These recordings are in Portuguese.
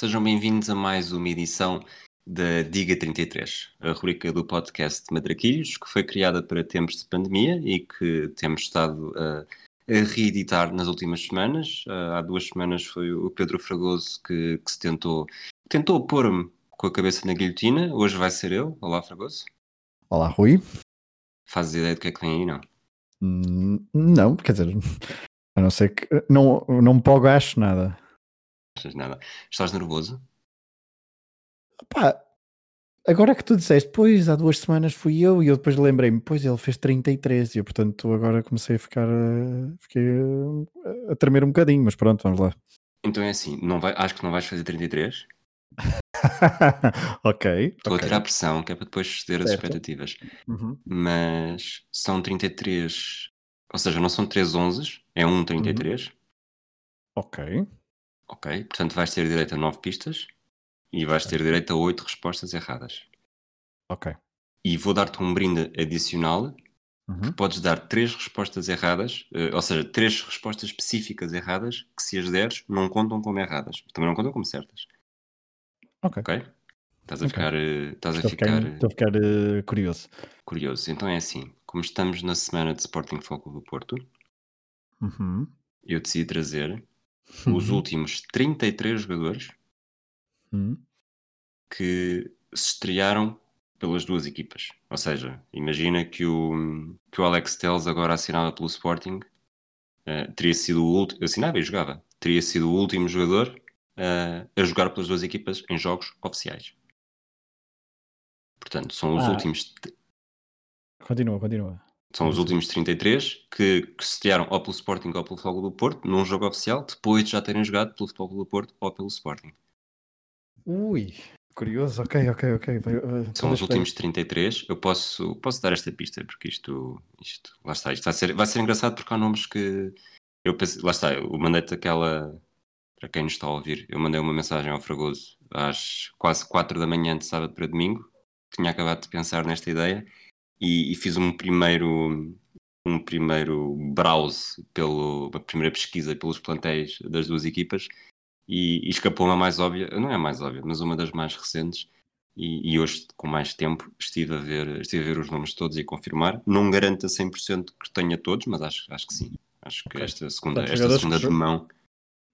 Sejam bem-vindos a mais uma edição da Diga 33, a rubrica do podcast Madraquilhos, que foi criada para tempos de pandemia e que temos estado a, a reeditar nas últimas semanas. Uh, há duas semanas foi o Pedro Fragoso que, que se tentou, tentou pôr-me com a cabeça na guilhotina. Hoje vai ser eu. Olá, Fragoso. Olá, Rui. Fazes ideia do que é que vem aí, não? Hum, não, quer dizer, a não ser que não, não me pogacho nada. Achas nada. Estás nervoso? Pá, agora que tu disseste, pois há duas semanas fui eu e eu depois lembrei-me, pois ele fez 33 e eu portanto agora comecei a ficar eh, fiquei a tremer um bocadinho, mas pronto, vamos lá. Então é assim, não vai, acho que não vais fazer 33. ok. Estou okay. a tirar pressão, que é para depois ceder as expectativas. Uhum. Mas são 33, ou seja, não são 3 11, é um 33. Uhum. Ok. Ok, portanto vais ter direito a 9 pistas e vais ter direito a 8 respostas erradas. Ok. E vou dar-te um brinde adicional Uhum. que podes dar 3 respostas erradas, eh, ou seja, 3 respostas específicas erradas que se as deres não contam como erradas. Também não contam como certas. Ok. Ok? Estás a Ok. ficar, eh, estás a Estou a ficar, ficar, estou a ficar eh, curioso. curioso. Então é assim, como estamos na semana de Sporting Foco do Porto, Uhum. eu decidi trazer os Uhum. últimos 33 jogadores Uhum. que se estrearam pelas duas equipas. Ou seja, imagina que o, que o Alex Telles agora assinava pelo Sporting, eh, teria sido o último, assinava e jogava, teria sido o último jogador eh, a jogar pelas duas equipas em jogos oficiais. Portanto, são os Ah. últimos Continua, continua. São os últimos 33 que, que se estrearam ou pelo Sporting ou pelo Futebol do Porto num jogo oficial, depois de já terem jogado pelo Futebol do Porto ou pelo Sporting. Ui, curioso, ok, ok, ok. Uh, São os últimos 33. Eu posso, posso dar esta pista, porque isto, isto lá está, isto vai ser, vai ser engraçado porque há nomes que eu pensei, lá está, eu mandei-te aquela, para quem nos está a ouvir, eu mandei uma mensagem ao Fragoso às quase 4 da manhã de sábado para domingo, tinha acabado de pensar nesta ideia e, e fiz um primeiro um primeiro browse pelo, uma primeira pesquisa pelos plantéis das duas equipas e, e escapou-me a mais óbvia, não é a mais óbvia, mas uma das mais recentes e, e hoje, com mais tempo, estive a, ver, estive a ver os nomes todos e a confirmar. Não garanto a 100% que tenha todos, mas acho, acho que sim. Acho que Ok. esta segunda, Portanto, esta segunda de mão,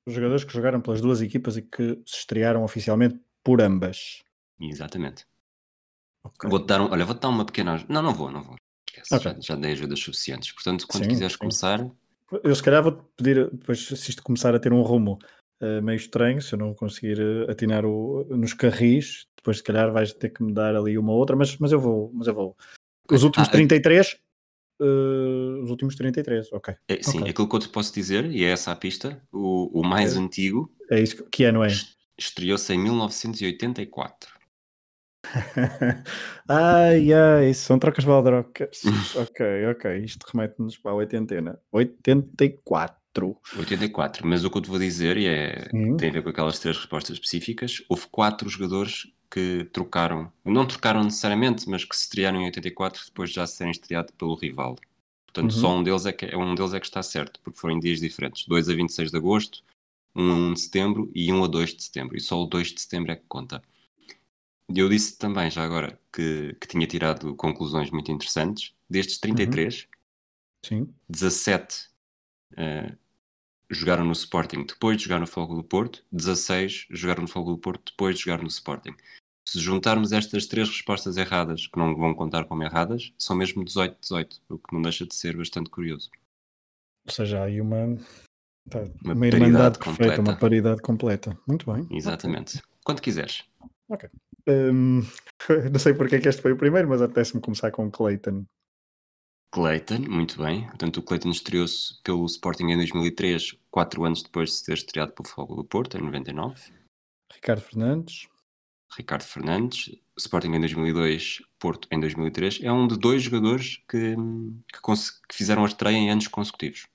Os jogadores que jogaram pelas duas equipas e que se estrearam oficialmente por ambas. exatamente. Ok. Vou-te dar, um, olha, vou-te dar uma pequena. Não, não vou, não vou. Esquece, Ok. já, já dei ajudas suficientes. Portanto, quando Sim, quiseres sim. começar, Eu se calhar vou-te pedir, depois se isto começar a ter um rumo eh, meio estranho, se eu não conseguir eh, atinar o- nos carris, depois se calhar vais ter que me dar ali uma outra, mas, mas eu vou, mas eu vou. Os últimos Ah, 33, eh, os últimos 33, ok. é, sim, Ok. aquilo que eu te posso dizer, e é essa a pista, o, o mais Ok. antigo É isso que, que ano é? estreou-se em 1984. ai, ai, são trocas baldrocas. ok, ok, isto remete-nos para a oitentena. 84. 84, mas o que eu te vou dizer, e é, tem a ver com aquelas três respostas específicas, houve quatro jogadores que trocaram, não trocaram necessariamente, mas que se estrearam em 84 depois de já se terem estreado pelo rival. Portanto, Uhum. só um deles, é que, um deles é que está certo, porque foram em dias diferentes. 2 a 26 de agosto, 1 a 1 de setembro e 1 a 2 de setembro. E só o 2 de setembro é que conta. E eu disse também, já agora, que, que tinha tirado conclusões muito interessantes. Destes 33, Sim. 17 eh, jogaram no Sporting depois de jogar no Fogo do Porto, 16 jogaram no Fogo do Porto depois de jogar no Sporting. Se juntarmos estas três respostas erradas, que não vão contar como erradas, são mesmo 18-18, o que não deixa de ser bastante curioso. Ou seja, há aí uma, pá, Uma uma, irmandade paridade perfeita, uma completa. paridade completa. Muito bem. Exatamente. Quando quiseres. Hum, não sei porque é que este foi o primeiro, mas apetece-me começar com Clayton. Clayton, muito bem. Portanto, o Clayton estreou-se pelo Sporting em 2003, quatro anos depois de se ter estreado pelo Fogo do Porto, em 99. Ricardo Fernandes. Ricardo Fernandes, Sporting em 2002, Porto em 2003, é um de dois jogadores que, que, que fizeram a estreia em anos consecutivos.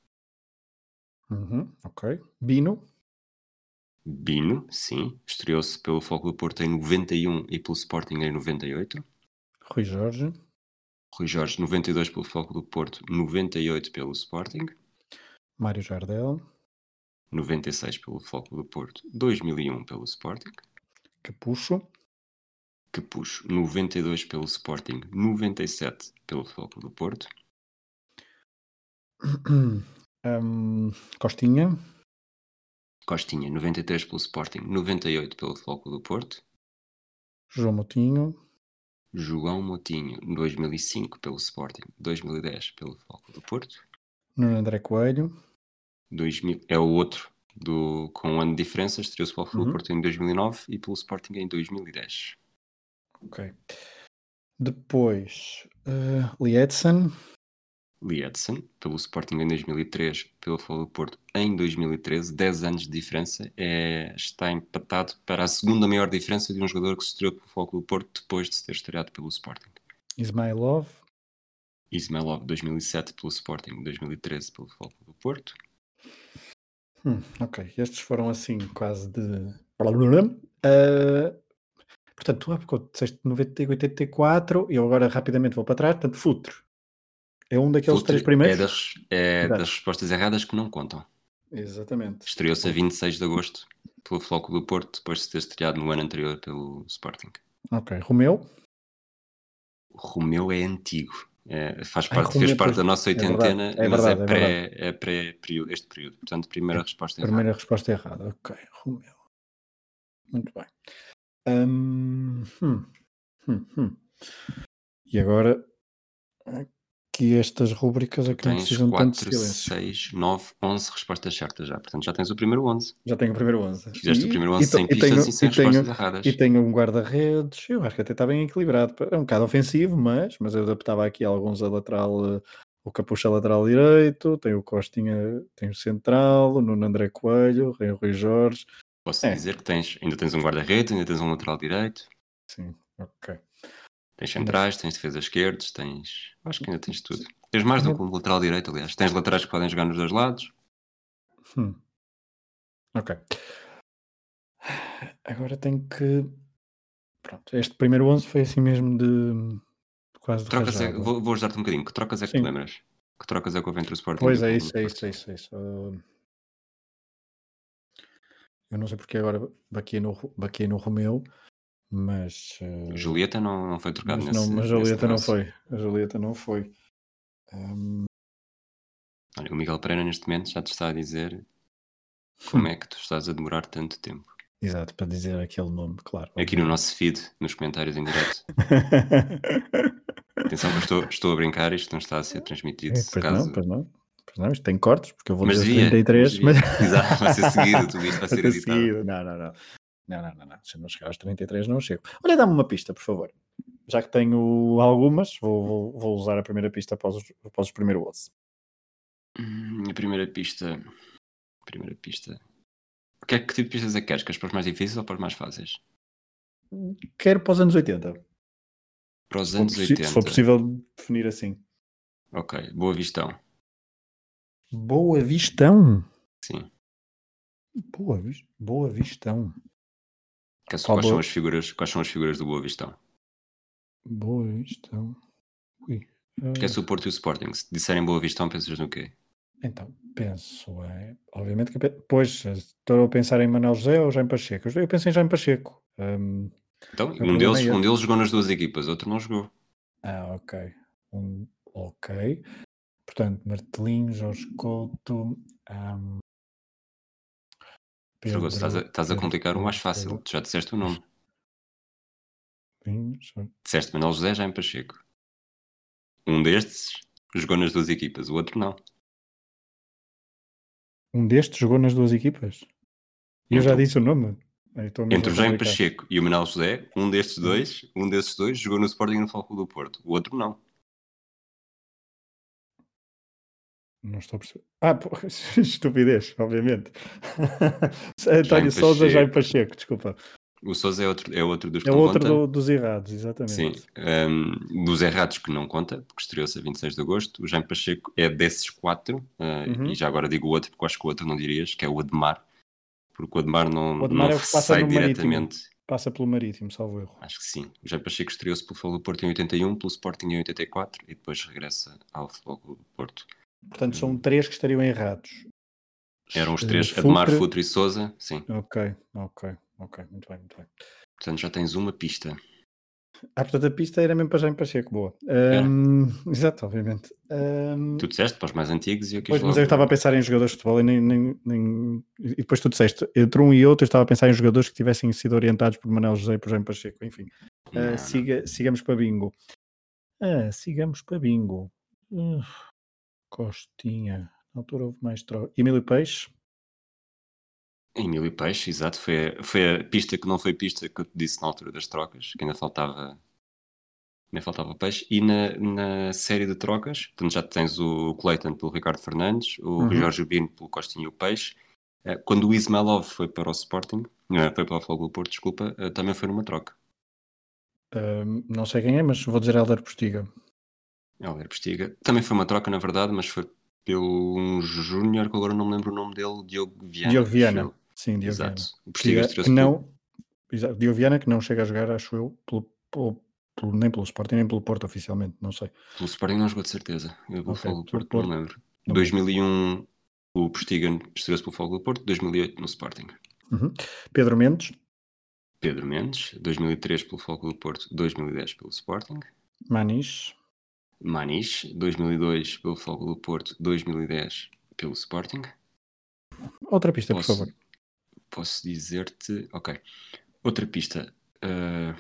Uhum, ok. Bino. Bino, sim, estreou-se pelo Foco do Porto em 91 e pelo Sporting em 98. Rui Jorge. Rui Jorge, 92 pelo Foco do Porto, 98 pelo Sporting. Mário Jardel. 96 pelo Futebol do Porto, 2001 pelo Sporting. Capucho. Capucho, 92 pelo Sporting, 97 pelo Futebol do Porto. um, Costinha. Costinha, 93 pelo Sporting, 98 pelo Futebol do Porto. João Moutinho. João Moutinho, 2005 pelo Sporting, 2010 pelo Futebol do Porto. Nuno André Coelho. 2000, é o outro do, com um ano de diferença, estreou-se pelo Uhum. Porto em 2009 e pelo Sporting em 2010. Ok. Depois, uh, Lee Edson, pelo Sporting em 2003, pelo Futebol do Porto em 2013, 10 anos de diferença, é, está empatado para a segunda maior diferença de um jogador que se estreou pelo Futebol do Porto depois de se ter estreado pelo Sporting. Ismailov. Ismailov, 2007 pelo Sporting, 2013 pelo Futebol do Porto. Hum, ok, estes foram assim quase de. Uh, portanto, tu há pouco disseste 90 e 84 e eu agora rapidamente vou para trás. Portanto, Futre é um daqueles três primeiros. É, das, é das respostas erradas que não contam. Exatamente. Estreou-se a 26 de agosto pelo Floco do Porto, depois de ter estreado no ano anterior pelo Sporting. Ok, Romeu. Romeu é antigo. É, faz Ai, parte, Romeu, fez parte da nossa é verdade, oitentena, é mas verdade, é é pré, é pré período, este período. Portanto, primeira resposta errada. Primeira resposta errada. Ok, Romeu. Muito bem. Hum, hum, hum, hum. E agora, aqui estas rúbricas aqui não Tens precisam tanto de 4, silêncio. 6, 9, 11 respostas certas já. Portanto, já tens o primeiro 11. Já tenho o primeiro 11. Fizeste o primeiro 11 e to- sem e pistas tenho- e sem e tenho- respostas erradas. E tenho um guarda-redes, eu acho que até está bem equilibrado. É um bocado ofensivo, mas, mas eu adaptava aqui alguns a lateral, eh, o Capucha a lateral direito, tem o Costinha, tem o central, o Nuno André Coelho, o Rui Jorge. Posso É. dizer que tens, ainda tens um guarda-redes, ainda tens um lateral direito, Sim, ok. Tens centrais, tens defesas esquerdos, tens. Acho que ainda tens tudo. Tens mais do que um lateral direito, aliás. Tens laterais que podem jogar nos dois lados. Hum. Ok. Agora tenho que. Pronto, este primeiro 11 foi assim mesmo de. quase de Trocas é, vou, vou ajudar-te um bocadinho. Que trocas é que Sim. te lembras? Que trocas é que houve entre o Sporting Pois é isso, é isso, é isso, é isso. Uh, eu não sei porque agora baquei no, baquei no Romeu, mas. uh, Julieta não, não foi trocado mas nesse não, mas Julieta não foi. A Julieta não foi. Um, Olha, o Miguel Pereira neste momento já te está a dizer como é que tu estás a demorar tanto tempo. exato, para dizer aquele nome, claro. Aqui no nosso feed, nos comentários em direto. Atenção que eu estou, estou a brincar, isto não está a ser transmitido. É, pois caso... não, pois não. Pois não, isto tem cortes, porque eu vou Mas dizer devia, 33, mas. Exato, vai ser seguido, tudo isto vai ser Vai ser editado. seguido. Não, não, não. Não, não, não, não. Se eu não chegar aos 33, não chego. Olha, dá-me uma pista, por favor. Já que tenho algumas, vou, vou, vou usar a primeira pista após os, após os primeiros 11. Hum, A primeira pista. Primeira pista. Que é que tipo de pistas é que queres? Queres para os mais difíceis ou para os mais fáceis? Quero para os anos 80. Para os Se anos possi- 80. se for possível definir assim. Ok, Boa Vistão. Boa Vistão. Sim. Boa, Boa Vistão. Que- Qual Quais, são as figuras, quais são as figuras do Boa Vistão? Boa Vistão. Ui. Porque é se o Porto e o Sporting. Se disserem Boa Vistão, pensas no quê? Então, penso, é, obviamente que pois, estou a pensar em Manuel José ou Jaime Pacheco. Eu penso em Jaime Pacheco. Hum, Então, O um problema deles, é um deles jogou nas duas equipas, outro não jogou. ah, ok. Um, ok. Portanto, Martelinho, Jorge Couto. hum, Jogou. Estás a, Pedro- estás a Pedro complicar o mais fácil. Tu já disseste o nome. Disseste Manuel José Jaime Pacheco. Um destes jogou nas duas equipas, o outro não. Um destes jogou nas duas equipas? E eu já Então, disse o nome. Entre o Jaime. Pacheco e o Manuel José, um destes dois, um desses dois jogou no Sporting e no Futebol do Porto. O outro não. Não estou a perceber. Ah, pô, estupidez, obviamente. António Jaime Souza. Jaime Pacheco, desculpa. O Sousa é outro, é outro dos que É não outro conta. do- dos errados, exatamente. Sim, um, dos errados que não conta, porque estreou-se a 26 de agosto. O Jaime Pacheco é desses quatro, uh, Uhum. e já agora digo o outro, porque acho que o outro não dirias, que é o Ademar, porque o Ademar não, O Ademar não é sai no Marítimo. diretamente. Passa pelo Marítimo, salvo erro. Acho que sim. O Jaime Pacheco estreou-se pelo Futebol do Porto em 81, pelo Sporting em 84 e depois regressa ao Futebol do Porto. Portanto, são três que estariam errados. Eram os Eh, três, Ademar, Futre. Futre e Souza, sim. Ok, ok, ok, muito bem, muito bem. Portanto, já tens uma pista. Ah, portanto, a pista era mesmo para Jaime Pacheco, boa. É. Ahm, exato, obviamente. Ahm, Tu disseste para os mais antigos e eu quis Pois, mas logo- eu estava a pensar em jogadores de futebol e, nem, nem- nem- e depois tu disseste, entre um e outro, eu estava a pensar em jogadores que tivessem sido orientados por Manuel José e por Jaime Pacheco. Enfim, Não, não. siga- sigamos para bingo. Ah, sigamos para bingo. Uh, Costinha. Na altura houve mais troca. Emílio Peixe. Emílio Peixe, exato. Foi a, foi a pista que não foi pista que eu te disse na altura das trocas, que ainda faltava. Ainda faltava peixe. E na, na série de trocas, portanto, já tens o Clayton pelo Ricardo Fernandes, o Uhum. Jorge Urbino pelo Costinha e o Peixe. Eh, Quando o Ismailov foi para o Sporting, não, foi para o Fogo do Porto, desculpa, eh, também foi numa troca. Ahm, não sei quem é, mas vou dizer Helder Postiga. Helder Postiga. Também foi uma troca, na verdade, mas foi pelo um júnior, que agora não me lembro o nome dele, Diogo Viana. Diogo Viana. eu. Sim, Diogo Exato. Viana. O Postiga Que, estreou-se que pelo- não, exato, Diogo Viana que não chega a jogar, acho eu, pelo, pelo- pelo- nem pelo Sporting, nem pelo Porto oficialmente, não sei. Pelo Sporting não jogou de certeza. Eu vou Ok, Fogo do Porto, não Porto. me lembro. Não 2001 o Postiga estreou-se pelo Fogo do Porto, 2008 no Sporting. Uhum. Pedro Mendes, Pedro Mendes, 2003 pelo Fogo do Porto, 2010 pelo Sporting. Maniche, Maniche, 2002 pelo Fogo do Porto, 2010 pelo Sporting. outra pista, por Posso, favor. posso dizer-te. Ok. Outra pista. ah,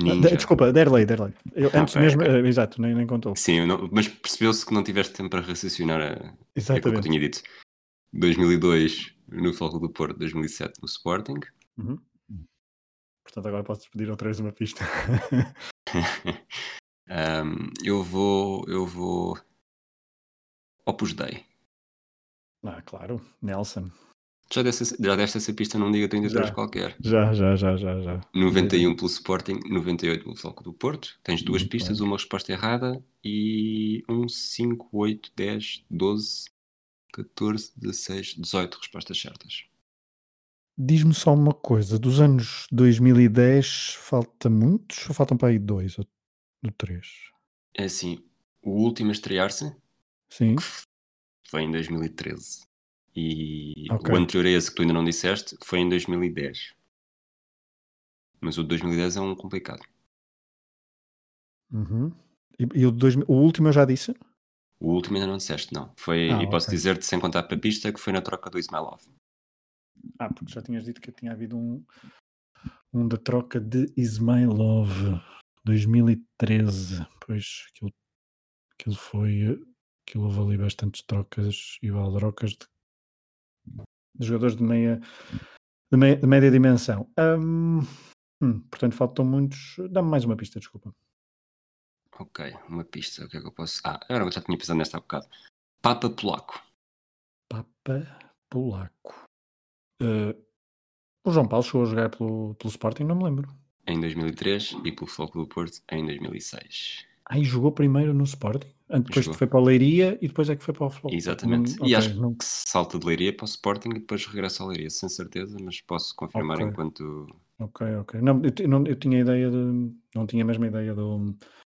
Ah, Ninja. de- desculpa, Derlei, Derlei. Eu, antes Ok, mesmo, eh, exato, nem, nem contou. Sim, não- mas percebeu-se que não tiveste tempo para raciocinar a, aquilo que eu tinha dito. 2002 no Fogo do Porto, 2007 no Sporting. Uhum. Portanto, agora podes pedir outra vez uma pista. Ahm, eu vou. Eu vou. Opus Dei. ah, claro, Nelson. Já deste, já deste essa pista num dia 33 Já. qualquer. Já, já, já, já, já. 91 pelo Sporting, 98 pelo Foco do Porto. Tens duas Muito pistas, uma resposta errada e um 5, 8, 10, 12, 14, 16, 18 respostas certas. Diz-me só uma coisa, dos anos 2010 falta muitos ou faltam para aí dois ou ou três? É assim, o último a estrear-se Sim, foi em 2013. E Ok. o anterior a esse que tu ainda não disseste foi em 2010. Mas o de 2010 é um complicado. Uhum. E, e o, 2000 o último eu já disse? O último ainda não disseste, não. Foi, Ah, e posso ok. dizer-te, sem contar para a pista, que foi na troca do Ismailov. Ah, porque já tinhas dito que tinha havido um, um da troca de Ismailov 2013. Pois aquilo, aquilo foi. Aquilo houve ali bastantes trocas e baldrocas de, de jogadores de meia, de meia- de média dimensão. Ahm, hum, portanto, faltam muitos. Dá-me mais uma pista, desculpa. Ok, uma pista. O que é que eu posso. Ah, agora eu já tinha pensado nesta há bocado. Papa Polaco. Papa Polaco. Eh, o João Paulo chegou a jogar pelo, pelo Sporting, não me lembro. Em 2003 e pelo Foco do Porto em 2006. Aí jogou primeiro no Sporting, depois Jogou. foi para a Leiria e depois é que foi para o Futebol. Exatamente. Não- e ok, acho não- que salta de Leiria para o Sporting e depois regressa ao Leiria, sem certeza, mas posso confirmar Ok. enquanto. Ok, ok. Não, eu, não, eu tinha ideia de. Não tinha a mesma ideia do,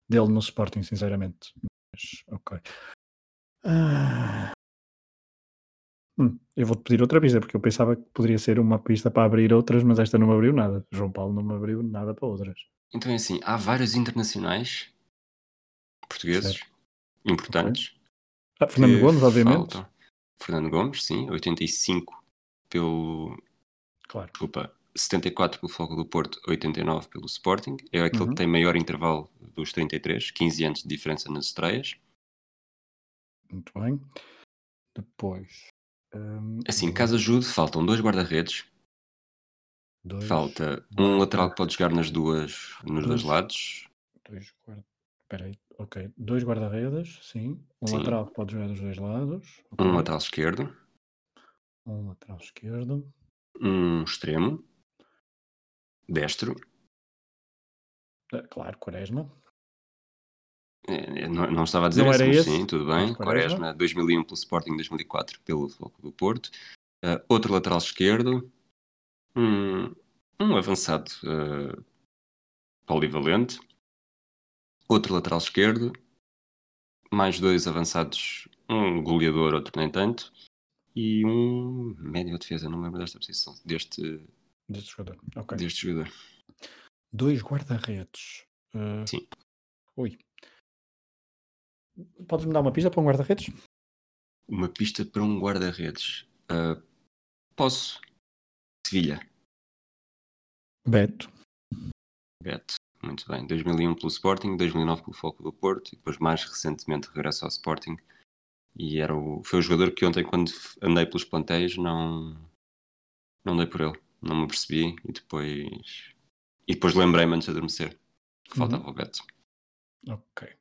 dele no Sporting, sinceramente. Mas, ok. Ah. Hum, eu vou-te pedir outra pista, porque eu pensava que poderia ser uma pista para abrir outras, mas esta não me abriu nada. João Paulo não me abriu nada para outras. Então é assim, há vários internacionais portugueses importantes. Ah, Fernando Gomes, obviamente. faltam. Fernando Gomes, sim, 85 pelo. Claro. Desculpa, 74 pelo Foco do Porto, 89 pelo Sporting. É aquele Uhum. que tem maior intervalo dos 33, 15 anos de diferença nas estreias. Muito bem. Depois. Hum, Assim, caso ajude, faltam dois guarda-redes, dois, falta um lateral que pode jogar nas duas, nos dois Dois. lados, Dois guarda... Peraí, ok. Dois guarda-redes, sim. Um Sim. lateral que pode jogar dos dois lados. ok. um lateral esquerdo, Um lateral esquerdo. um extremo, destro, Ah, claro, Quaresma. É, não, não estava a dizer Não esse, era mas esse? sim, tudo bem. Quaresma. Quaresma, 2001 pelo Sporting, 2004 pelo Foco do Porto. Ah, outro lateral esquerdo, um, um avançado ah, polivalente, outro lateral esquerdo, mais dois avançados, um goleador, outro nem tanto, e um médio defesa, não me lembro desta posição, deste, Deste jogador. Ok. deste jogador. Dois guarda-redes. Uh, Sim. Ui. Podes-me dar uma pista para um guarda-redes? Uma pista para um guarda-redes. Ah, posso? Sevilha. Beto. Beto. Muito bem. 2001 pelo Sporting, 2009 pelo Foco do Porto e depois mais recentemente regresso ao Sporting. E era o, foi o jogador que ontem, quando andei pelos plantéis, não, não dei por ele. Não me percebi e depois. E depois lembrei-me antes de adormecer que Uhum. faltava o Beto. Ok.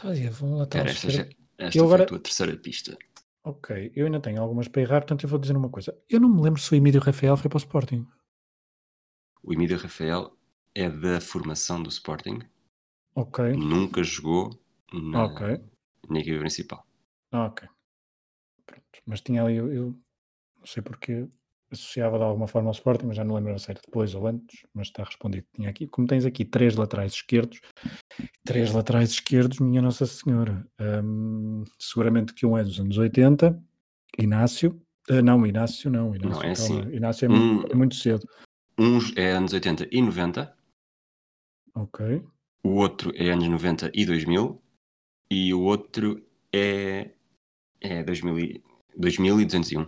Estava a vamos lá Era atrás. esta, já- esta Eu foi agora- a tua terceira pista. Ok, eu ainda tenho algumas para errar, portanto eu vou dizer uma coisa. Eu não me lembro se o Emílio Rafael foi para o Sporting. O Emílio Rafael é da formação do Sporting, Ok, nunca jogou na, ok, na equipe principal. ok. Pronto. Mas tinha ali, eu, eu não sei porque associava de alguma forma ao Sporting, mas já não lembro a sério depois ou antes, mas está respondido. Tinha aqui, como tens aqui três laterais esquerdos, três laterais esquerdos, minha Nossa Senhora. Hum, seguramente que um é dos anos 80, Inácio. Ah, não, Inácio não, Inácio, Não, é assim. Inácio é, Um- muito, é muito cedo. Uns é anos 80 e 90, Ok, o outro é anos 90 e 2000 e o outro é, é 2000, e- 2201.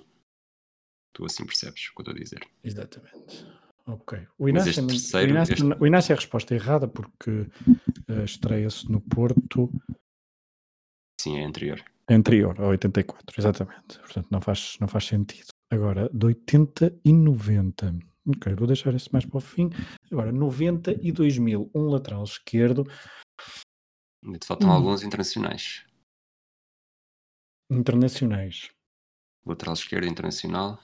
Tu assim percebes o que eu estou a dizer. exatamente. Ok. O Inácio, é terceiro- o, Inácio, este- o Inácio é a resposta errada porque ah, estreia-se no Porto Sim, é anterior. anterior, a 84, exatamente. Portanto, não faz, não faz sentido. Agora, de 80 e 90. Ok, vou deixar esse mais para o fim. Agora, 90 e 2000, um lateral esquerdo, Ainda te faltam Hum. alguns internacionais. internacionais. Lateral esquerdo internacional.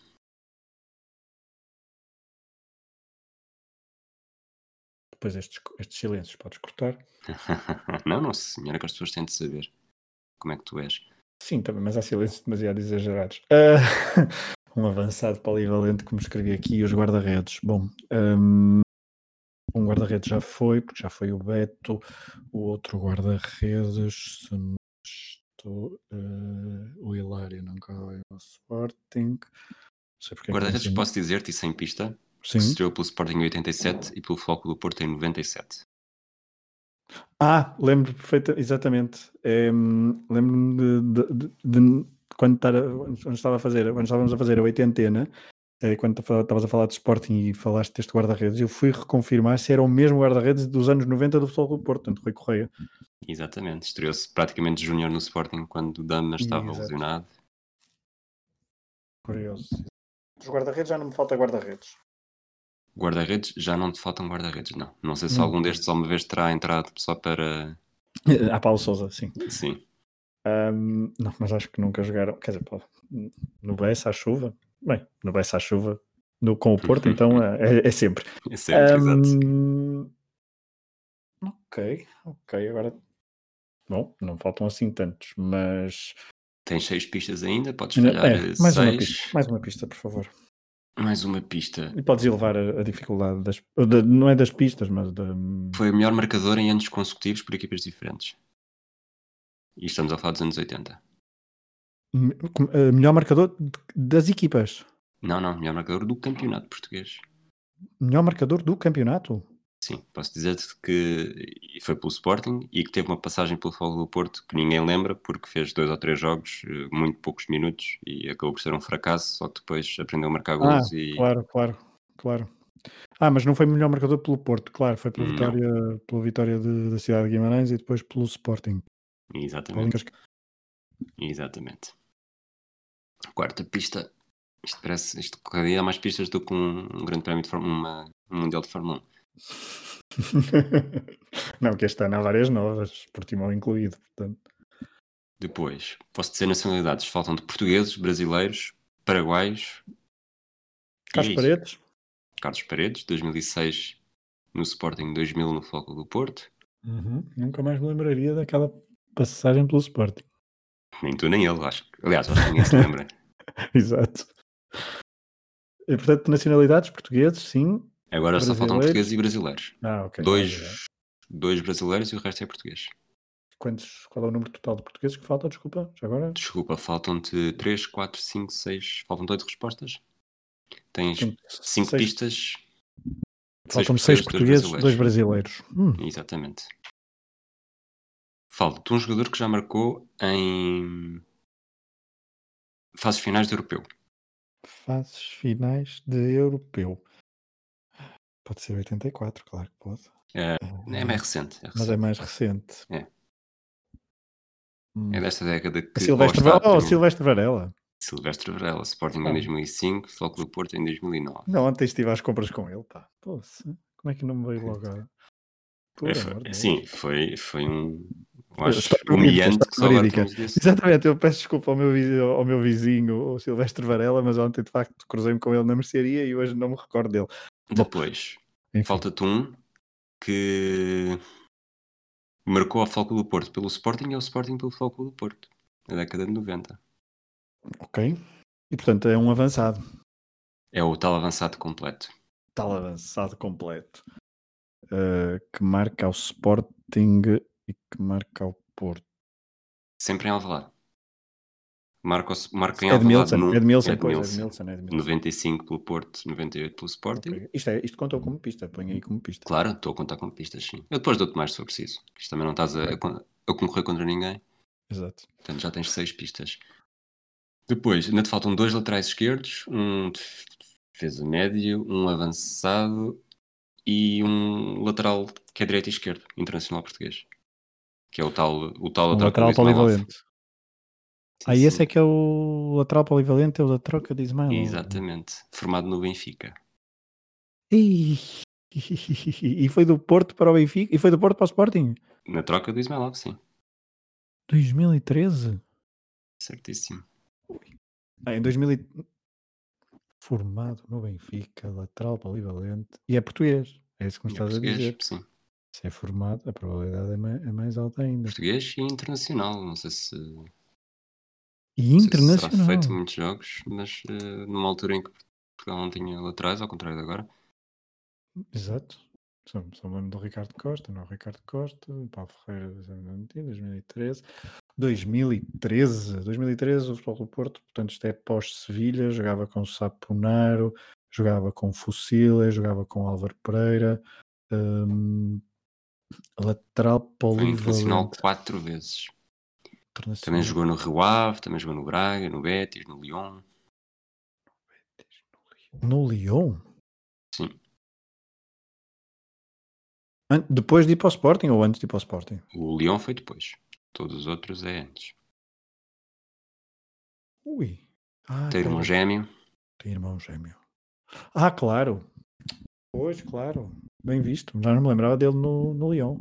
Depois estes, estes silêncios podes cortar. não, não, senhora, que as pessoas têm de saber como é que tu és. Sim, também, mas há silêncios demasiado exagerados. Ah, um avançado polivalente, como escrevi aqui, e os guarda-redes. Bom, hum, um guarda-redes já foi, porque já foi o Beto, o outro guarda-redes, se não estou, eh, o Hilário não cai ao Sporting. É Guarda-redes, posso dizer-te, sem pista, que se Sim. estreou pelo Sporting em 87 e pelo Floco do Porto em 97. Ah, lembro perfeito, exatamente. Em, Lembro-me de, de- de- de quando, estava a fazer, quando estávamos a fazer a oitentena, eh, quando ta- estavas a falar de Sporting e falaste deste guarda-redes, eu fui reconfirmar se era o mesmo guarda-redes dos anos 90 do Futebol do Porto, portanto, Rui Correia. Exatamente, estreou-se praticamente júnior no Sporting quando o Dama estava Exato. lesionado. Curioso. Dos guarda-redes já não me falta guarda-redes. Guarda-redes, já não te faltam guarda-redes, não. Não sei se Hum. algum destes alguma vez terá entrado só para. Ah, Paulo Souza, sim. Sim, Ahm, não, mas acho que nunca jogaram. Quer dizer, pô, no Bessa à chuva. Bem, no Bessa à chuva. No, com o Porto, então é, é sempre. é sempre, exato. Ahm, Ok, ok. Agora. Bom, não faltam assim tantos, mas. Tens seis pistas ainda, podes falhar é, mais, uma seis. pista, mais uma pista, por favor. Mais uma pista. E podes elevar a, a dificuldade das. da- não é das pistas, mas da. Foi o melhor marcador em anos consecutivos por equipas diferentes. E estamos a falar dos anos 80. me- com- eh, melhor marcador de- das equipas. Não, não, melhor marcador do campeonato português. Melhor marcador do campeonato. Sim, posso dizer-te que foi pelo Sporting e que teve uma passagem pelo Fogo do Porto que ninguém lembra porque fez dois ou três jogos, eh, muito poucos minutos e acabou por ser um fracasso, só que depois aprendeu a marcar Ah, gols e claro, claro, claro. Ah, mas não foi melhor marcador pelo Porto, claro, foi pela Não. vitória, pela vitória de- da cidade de Guimarães e depois pelo Sporting. exatamente, exatamente. Quarta pista, isto parece, isto cada dia há mais pistas do que um, um grande prémio de Fórmula uma, um Mundial de Fórmula 1. não, que este ano há várias novas, Portimão incluído, portanto. Depois, posso dizer nacionalidades, faltam de portugueses, brasileiros, paraguaios, Carlos e- Paredes, Carlos Paredes, 2006 no Sporting, 2000 no Foco do Porto. Uhum, nunca mais me lembraria daquela passagem pelo Sporting. Nem tu nem ele, acho. Aliás, acho que ninguém se lembra. Exato. E, portanto, nacionalidades portugueses, sim. Agora só faltam Brasileiros. portugueses e brasileiros. Ah, ok. dois, dois brasileiros e o resto é português. Quantos, qual é o número total de portugueses que falta? Desculpa, já agora? Desculpa, faltam-te 3, 4, 5, 6. Faltam-te 8 respostas. Tens Portanto, 5 seis- pistas. Faltam-me seis portugueses, dois brasileiros. Hum, Exatamente. Falta-te um jogador que já marcou em fases finais de europeu. fases finais de europeu. Pode ser 84, claro que pode. É, Ah, é mais recente. É Mas é recente. mais recente. É. Hum. É desta década que. Silvestre, ou está Va- oh, Silvestre Varela. Silvestre Varela, Sporting Ah. em 2005, Futebol do Porto em 2009. Não, ontem estive às compras com ele, pá. Poxa, como é que não me veio logo a... É, foi, sim, foi, foi um. Acho humilhante. Exatamente, eu peço desculpa ao meu, ao meu vizinho, o Silvestre Varela, mas ontem de facto cruzei-me com ele na mercearia e hoje não me recordo dele. Depois, falta-te um que marcou a Foco do Porto pelo Sporting e o Sporting pelo Foco do Porto, na década de 90. ok. E portanto é um avançado. É o tal avançado completo. Tal avançado completo. Uh, que marca ao Sporting e que marca ao Porto. Sempre em Alvalade. Marca, marca em Edmilson, Alvalade. no- Edmilson, pois, Edmilson. Edmilson, Edmilson. 95 pelo Porto, 98 pelo Sporting. Ok. Isto, é, isto contou como pista, põe aí como pista. Claro, estou a contar com pistas, sim. Eu depois dou-te mais se for preciso. Isto também não estás a, a a concorrer contra ninguém. Exato. Portanto, já tens seis pistas. Depois, ainda te faltam dois laterais esquerdos, um defesa médio, um avançado e um lateral que é direito e esquerdo, internacional português. Que é o tal, o tal Um lateral, polivalente. Sim, Ah, e sim. esse é que é o lateral polivalente, é o da troca de Ismael. Exatamente. Formado no Benfica. Ih, E foi do Porto para o Benfica? E foi do Porto para o Sporting? Na troca do Ismailov, sim. 2013? Certíssimo. Ah, em 2000 e- Formado no Benfica, lateral polivalente. E é português. É isso que me E é estás a português, dizer. sim. Se é formado, a probabilidade é mais, é mais alta ainda. Português e internacional. Não sei se, E não sei se internacional. será feito muitos jogos, mas eh, numa altura em que Portugal não tinha laterais, ao contrário de agora. Exato. Só, só me lembro do Ricardo Costa, não, Ricardo Costa, Paulo Ferreira, 2013. 2013, 2013 o Futebol do Porto, portanto isto é pós-Sevilha, jogava com Saponaro, jogava com Fucile, jogava com Álvaro Pereira, hum, lateral Foi internacional polivalente. quatro vezes. Também internacional. jogou no Rio Ave, também jogou no Braga, no Betis, no Lyon. No Lyon? Sim. Depois de ir para o Sporting ou antes de ir para o Sporting? O Lyon foi depois. Todos os outros é antes. Ui. Ah, Tem irmão pera. gêmeo. Tem irmão gêmeo. Ah, claro. Pois, claro. Bem visto. Já não me lembrava dele no, no Lyon.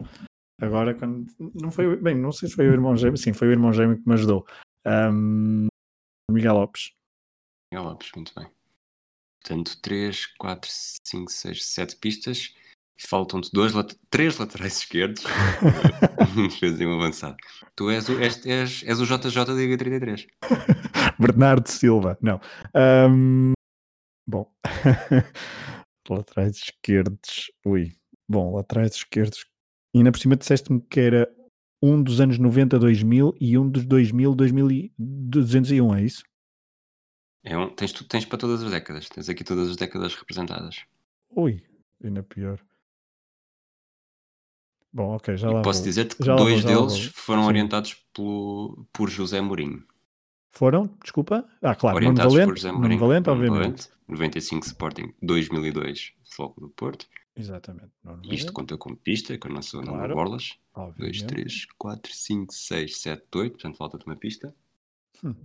Agora, quando. Não foi. Bem, não sei se foi o irmão gêmeo. Sim, foi o irmão gêmeo que me ajudou. Ahm, Miguel Lopes. Miguel Lopes, muito bem. Portanto, 3, 4, 5, 6, 7 pistas. Faltam-te dois, três laterais esquerdos. um e um avançado. Tu és o, és, és, és o JJ da Liga 33. Bernardo Silva. Não. Ahm, bom. laterais esquerdos. Ui. Bom, laterais esquerdos. E ainda por cima disseste-me que era um dos anos 90, 2000 e um dos 2000, 2000 e 201, é isso? É um, tens, tens para todas as décadas. Tens aqui todas as décadas representadas. Ui, ainda pior. Bom, ok, já E lá posso dizer-te que Já dois vou, deles vou. foram Sim. orientados pelo, por José Mourinho. Foram? Desculpa? Ah, claro, Nuno orientados por Valente, José Nuno Mourinho. Valente, Nuno obviamente. Valente, 95 Sporting, 2002 Foco do Porto. Exatamente. Isto conta como pista, com a nossa Nuno Claro. Borlas. 2, obviamente. 3, 4, 5, 6, 7, 8. Portanto, falta-te uma pista. Hum.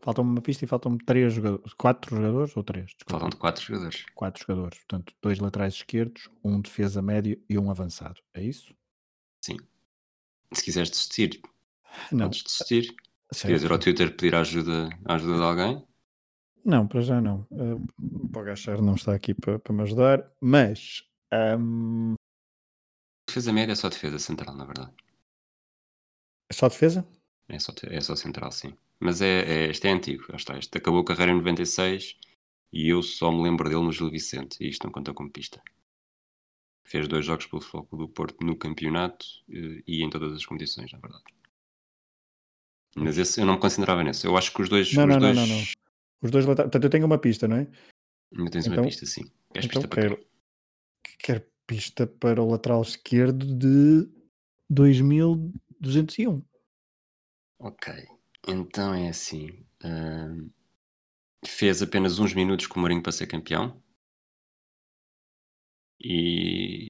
Faltam-me uma pista e faltam-me três jogadores. Quatro jogadores ou três? Desculpa. Faltam-te 4 jogadores. Quatro jogadores. Portanto, dois laterais esquerdos, um defesa médio e um avançado. É isso? Sim. Se quiseres desistir, Não. podes desistir. Se quiseres ir ao Twitter pedir ajuda, ajuda de alguém, Não, para já não. Uh, o Pogachar não está aqui para, para me ajudar, mas ahm, defesa média é só defesa central, na verdade. é só defesa? É só, é só central, sim. Mas é, é, este é antigo, já está. Este acabou a carreira em 96 e eu só me lembro dele no Gil Vicente. E isto não conta como pista. Fez dois jogos pelo Futebol do Porto no campeonato eh, e em todas as competições, na verdade. Mas esse eu não me concentrava nesse. Eu acho que os dois. Não, os não, dois... não, não, não. Os dois laterais. Portanto, eu tenho uma pista, não é? Ainda tens Então- uma pista, sim. Queres então pista para quero, quero pista para o lateral esquerdo de 2201. Ok. Então é assim. ahm, fez apenas uns minutos com o Mourinho para ser campeão. E,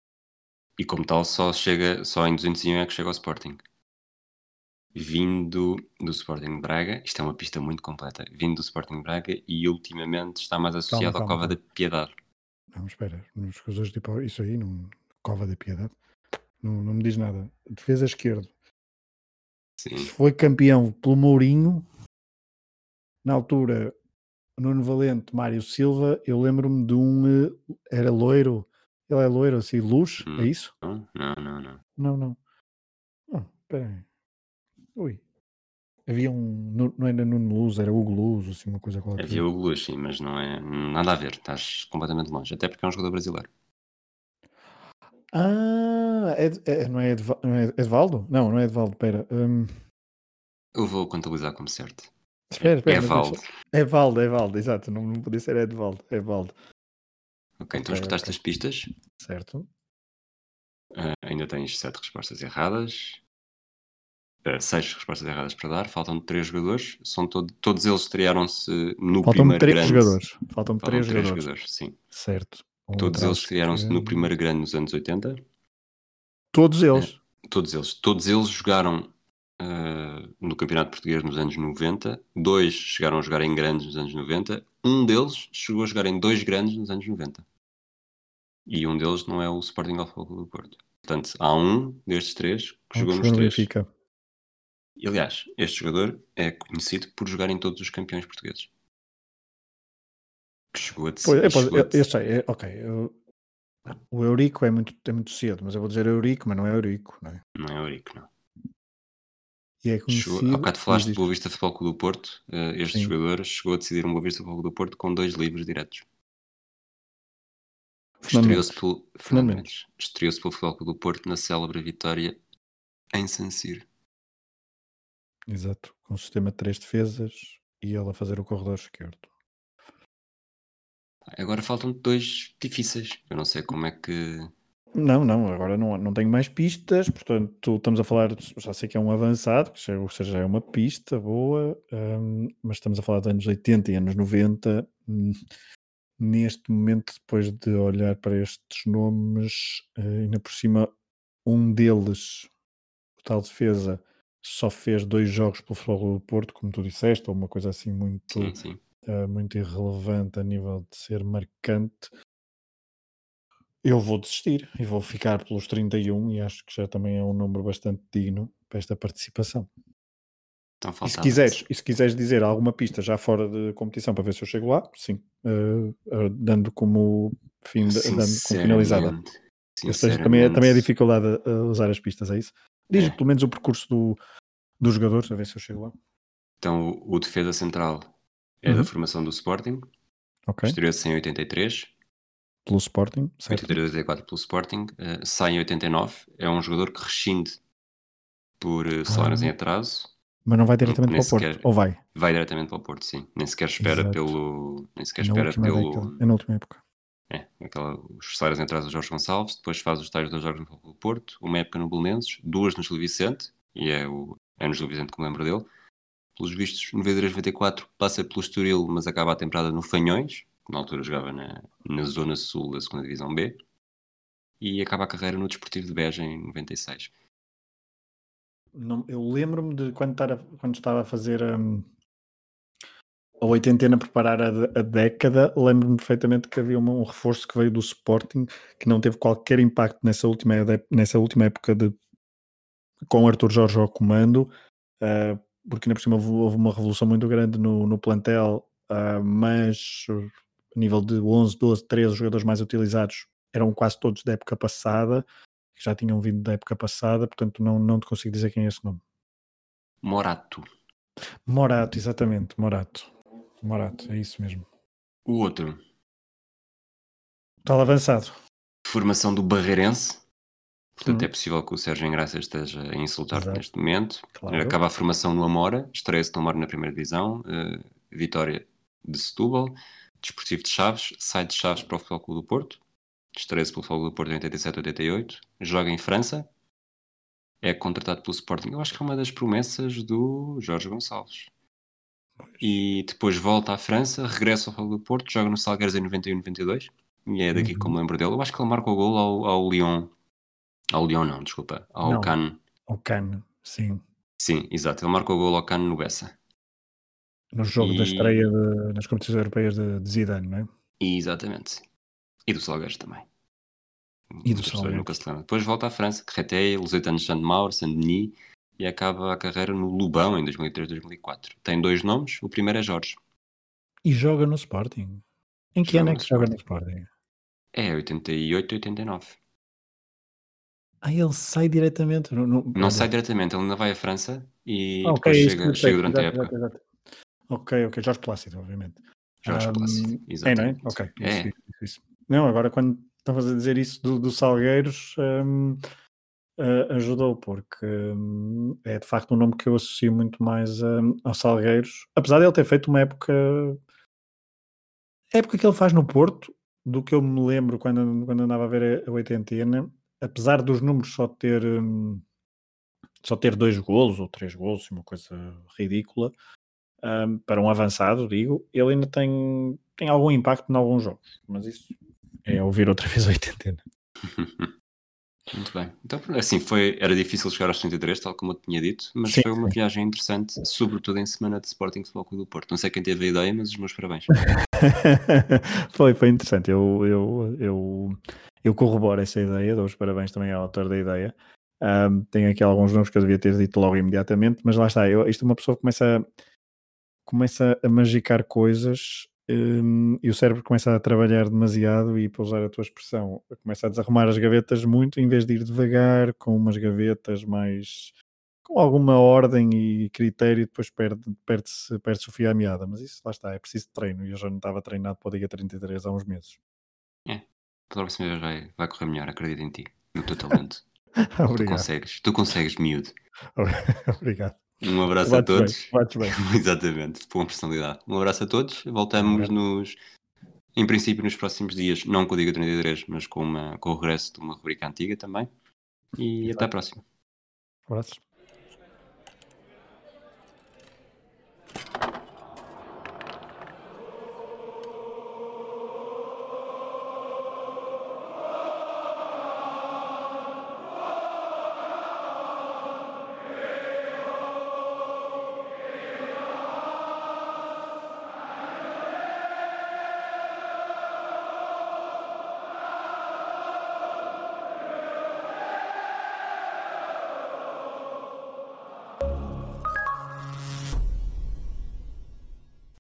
e como tal, só, chega, só em 201 é que chega ao Sporting. Vindo do Sporting Braga, isto é uma pista muito completa. Vindo do Sporting Braga e ultimamente está mais associado calma, à Cova calma. da Piedade. Não, espera. Nos coisas tipo isso aí, não. Cova da Piedade. Não, não me diz nada. Defesa esquerdo. Sim. Foi campeão pelo Mourinho. Na altura, Nuno Valente, Mário Silva. Eu lembro-me de um. eh, Era loiro. Ele é loiro, assim, luz. Hum. É isso? Não, não, não. não. Não, não. Ah, espera aí. Ui. Havia um. Não era Nuno Luz, era Hugo Luz, assim, uma coisa qualquer. Havia o Luz, sim, mas não é nada a ver. Estás completamente longe. Até porque é um jogador brasileiro. Ah, Ed- é- não, é Edva- não é Edvaldo? Não, não é Edvaldo, espera. hum, Eu vou contabilizar como certo. espera, espera. É Valdo. É Valdo, é Valdo, exato. Não, não podia ser Edvaldo, é Valdo. Ok, então Ok, escutaste ok. as pistas. Certo. Ah, ainda tens sete respostas erradas. Ah, seis respostas erradas para dar. Faltam três jogadores. São todo- todos eles estrearam-se no Faltam-me primeiro três grande. jogadores. Faltam-me Faltam três, três jogadores. jogadores, sim. Certo. Um Todos eles estrearam-se no esquerdo. primeiro grande nos anos 80. Todos eles. Todos eles. Todos eles jogaram ah, no Campeonato Português nos anos 90. Dois chegaram a jogar em grandes nos anos 90. Um deles chegou a jogar em dois grandes nos anos 90. E um deles não é o Sporting Clube do Porto. Portanto, há um destes três que Um jogou que nos no três. Benfica. E, aliás, este jogador é conhecido por jogar em todos os campeões portugueses. Que chegou a Pois, eu, posso- chegou a eu- eu sei, é- ok. eu- o Eurico é muito, é muito cedo, mas eu vou dizer Eurico, mas não é Eurico, não é? Não é Eurico, não. E é Chegou, conhecido. há bocado falaste diz do Boa Vista Futebol Clube do Porto. eh, este Sim. jogador chegou a decidir um Boa Vista Futebol Clube do Porto com dois livros diretos. Estreou-se pelo. Estreou-se pelo Futebol Clube do Porto na célebre vitória em San Siro. Exato, com o sistema de três defesas e ele a fazer o corredor esquerdo. Agora faltam dois difíceis. Eu não sei como é que. Não, não, agora não, não tenho mais pistas, portanto estamos a falar, já sei que é um avançado, que já, ou seja, é uma pista boa, hum, mas estamos a falar de anos 80 e anos 90. hum, Neste momento, depois de olhar para estes nomes, eh, ainda por cima, um deles, o tal defesa, só fez dois jogos pelo Clube do Porto, como tu disseste, ou uma coisa assim muito, Sim, sim. eh, muito irrelevante a nível de ser marcante. Eu vou desistir e vou ficar pelos 31 e acho que já também é um número bastante digno para esta participação. Então E se quiseres, e se quiseres dizer alguma pista já fora de competição para ver se eu chego lá, sim, eh, eh, dando como fim, de- dando como finalizada. Sinceramente. Ou seja, também, é, também é dificuldade a usar as pistas, é isso? Diz É. pelo menos o percurso do, dos jogadores, a ver se eu chego lá. Então o, o defesa central é Uhum. da formação do Sporting. Ok, Estreou-se em 83. pelo Sporting, certo? 83 84 pelo Sporting. eh, sai em 89. É um jogador que rescinde por eh, salários Ah. em atraso. Mas não vai diretamente nem para o Porto, ou vai? Vai diretamente para o Porto, sim. Nem sequer espera Exato. pelo. Nem sequer Na espera pelo. década, é na última época. É, aquela, os salários em atraso do Jorge Gonçalves. Depois faz os tais dois jogos no Futebol Porto. Uma época no Belenenses. Duas no Gil Vicente. E é, o, é no Gil Vicente que me lembro dele. Pelos vistos, 93 94 passa pelo Estoril, mas acaba a temporada no Fanhões. que Na altura jogava na, na Zona Sul da 2 Divisão B. E acaba a carreira no Desportivo de Beja em 96. Não- eu lembro-me de quando, estar a- quando estava a fazer hum, a oitentena, a preparar a, a década, lembro-me perfeitamente que havia uma- um reforço que veio do Sporting que não teve qualquer impacto nessa última, nessa última época de, com Arthur Jorge ao comando, ah, porque ainda por cima houve, uma revolução muito grande no, no plantel, ah, mas uh, a nível de 11, 12, 13 jogadores mais utilizados eram quase todos da época passada, que já tinham vindo da época passada, portanto não, não te consigo dizer quem é esse nome. Morato. Morato, exatamente, Morato. Morato, é isso mesmo. O outro, Tal avançado. formação do Barreirense. Portanto, Hum. é possível que o Sérgio Engraça esteja a insultar-te Exato. neste momento. Claro. Acaba a formação no Amora, estreia-se no Amora na primeira divisão, eh, vitória de Setúbal, Desportivo de Chaves, sai de Chaves para o Futebol Clube do Porto, estreia-se pelo Futebol Clube do Porto em 87-88, joga em França, é contratado pelo Sporting. Eu acho que é uma das promessas do Jorge Gonçalves. E depois volta à França, regressa ao do Porto, joga no Salgueiros em 91-92, e é daqui que eu Uhum. me lembro dele. Eu acho que ele marca o gol ao, ao Lyon. Ao Lyon não, desculpa. Ao Não. Cannes. O Cano, sim. Sim, exato. Ele marca o gol ao Cano no Bessa. No jogo da E- estreia de- nas competições europeias de, de Zidane, não é? Exatamente. E do Salgueiros também. E do Salgueiros. nunca se lembram. Depois volta à França, Carreteia, Lusitano de Saint-Maur, Saint-Denis e acaba a carreira no Lubão em 2003-2004. Tem dois nomes. O primeiro é Jorge. E joga no Sporting. Em que Joga ano é que joga no Sporting? É 88-89. Ah, ele sai diretamente. No, no- Não sai diretamente, ele ainda vai à França e Ah, ok, depois isso chega, chega durante a Exato, época. exato, exato. Ok, ok. Jorge Plácido, obviamente. Jorge Ahm, Plácido, É, não é? exatamente. Ok. Isso, É. isso, isso. Não, agora quando estavas a dizer isso do, do Salgueiros, ahm, ah, ajudou, porque ahm, é de facto um nome que eu associo muito mais ahm, ao Salgueiros. Apesar de ele ter feito uma época. A época que ele faz no Porto, do que eu me lembro quando, quando andava a ver a, a oitentena, apesar dos números só ter. hum, só ter dois golos ou três golos, uma coisa ridícula, ahm, para um avançado, digo, ele ainda tem, tem algum impacto em alguns jogos, mas isso é ouvir outra vez a oitentena. Muito bem. Então, assim, foi, era difícil chegar aos 33, tal como eu tinha dito, mas Sim, foi uma sim. viagem interessante, sobretudo em semana de Sporting Futebol Clube do Porto. Não sei quem teve a ideia, mas os meus parabéns. foi, foi interessante. Eu, eu, eu, eu corroboro essa ideia, dou os parabéns também ao autor da ideia. Ahm, tenho aqui alguns nomes que eu devia ter dito logo imediatamente, mas lá está. Eu, isto uma pessoa começa, a- começa a magicar coisas hum, e o cérebro começa a trabalhar demasiado e, para usar a tua expressão, começa a desarrumar as gavetas muito em vez de ir devagar, com umas gavetas mais com alguma ordem e critério, e depois perde- perde-se perde-se o fio à meada. Mas isso lá está, é preciso de treino e eu já não estava treinado para o dia 33 há uns meses. Pela próxima vez vai, vai correr melhor, acredito em ti, no teu talento. Tu Obrigado. consegues, tu consegues, miúdo. Obrigado. Um abraço a todos. Bem. Bem. Exatamente, boa personalidade. Um abraço a todos. Voltamos é. nos, em princípio, nos próximos dias, não com o Diga 33, mas com, uma, com o regresso de uma rubrica antiga também. E Exato. até a próxima. Abraços.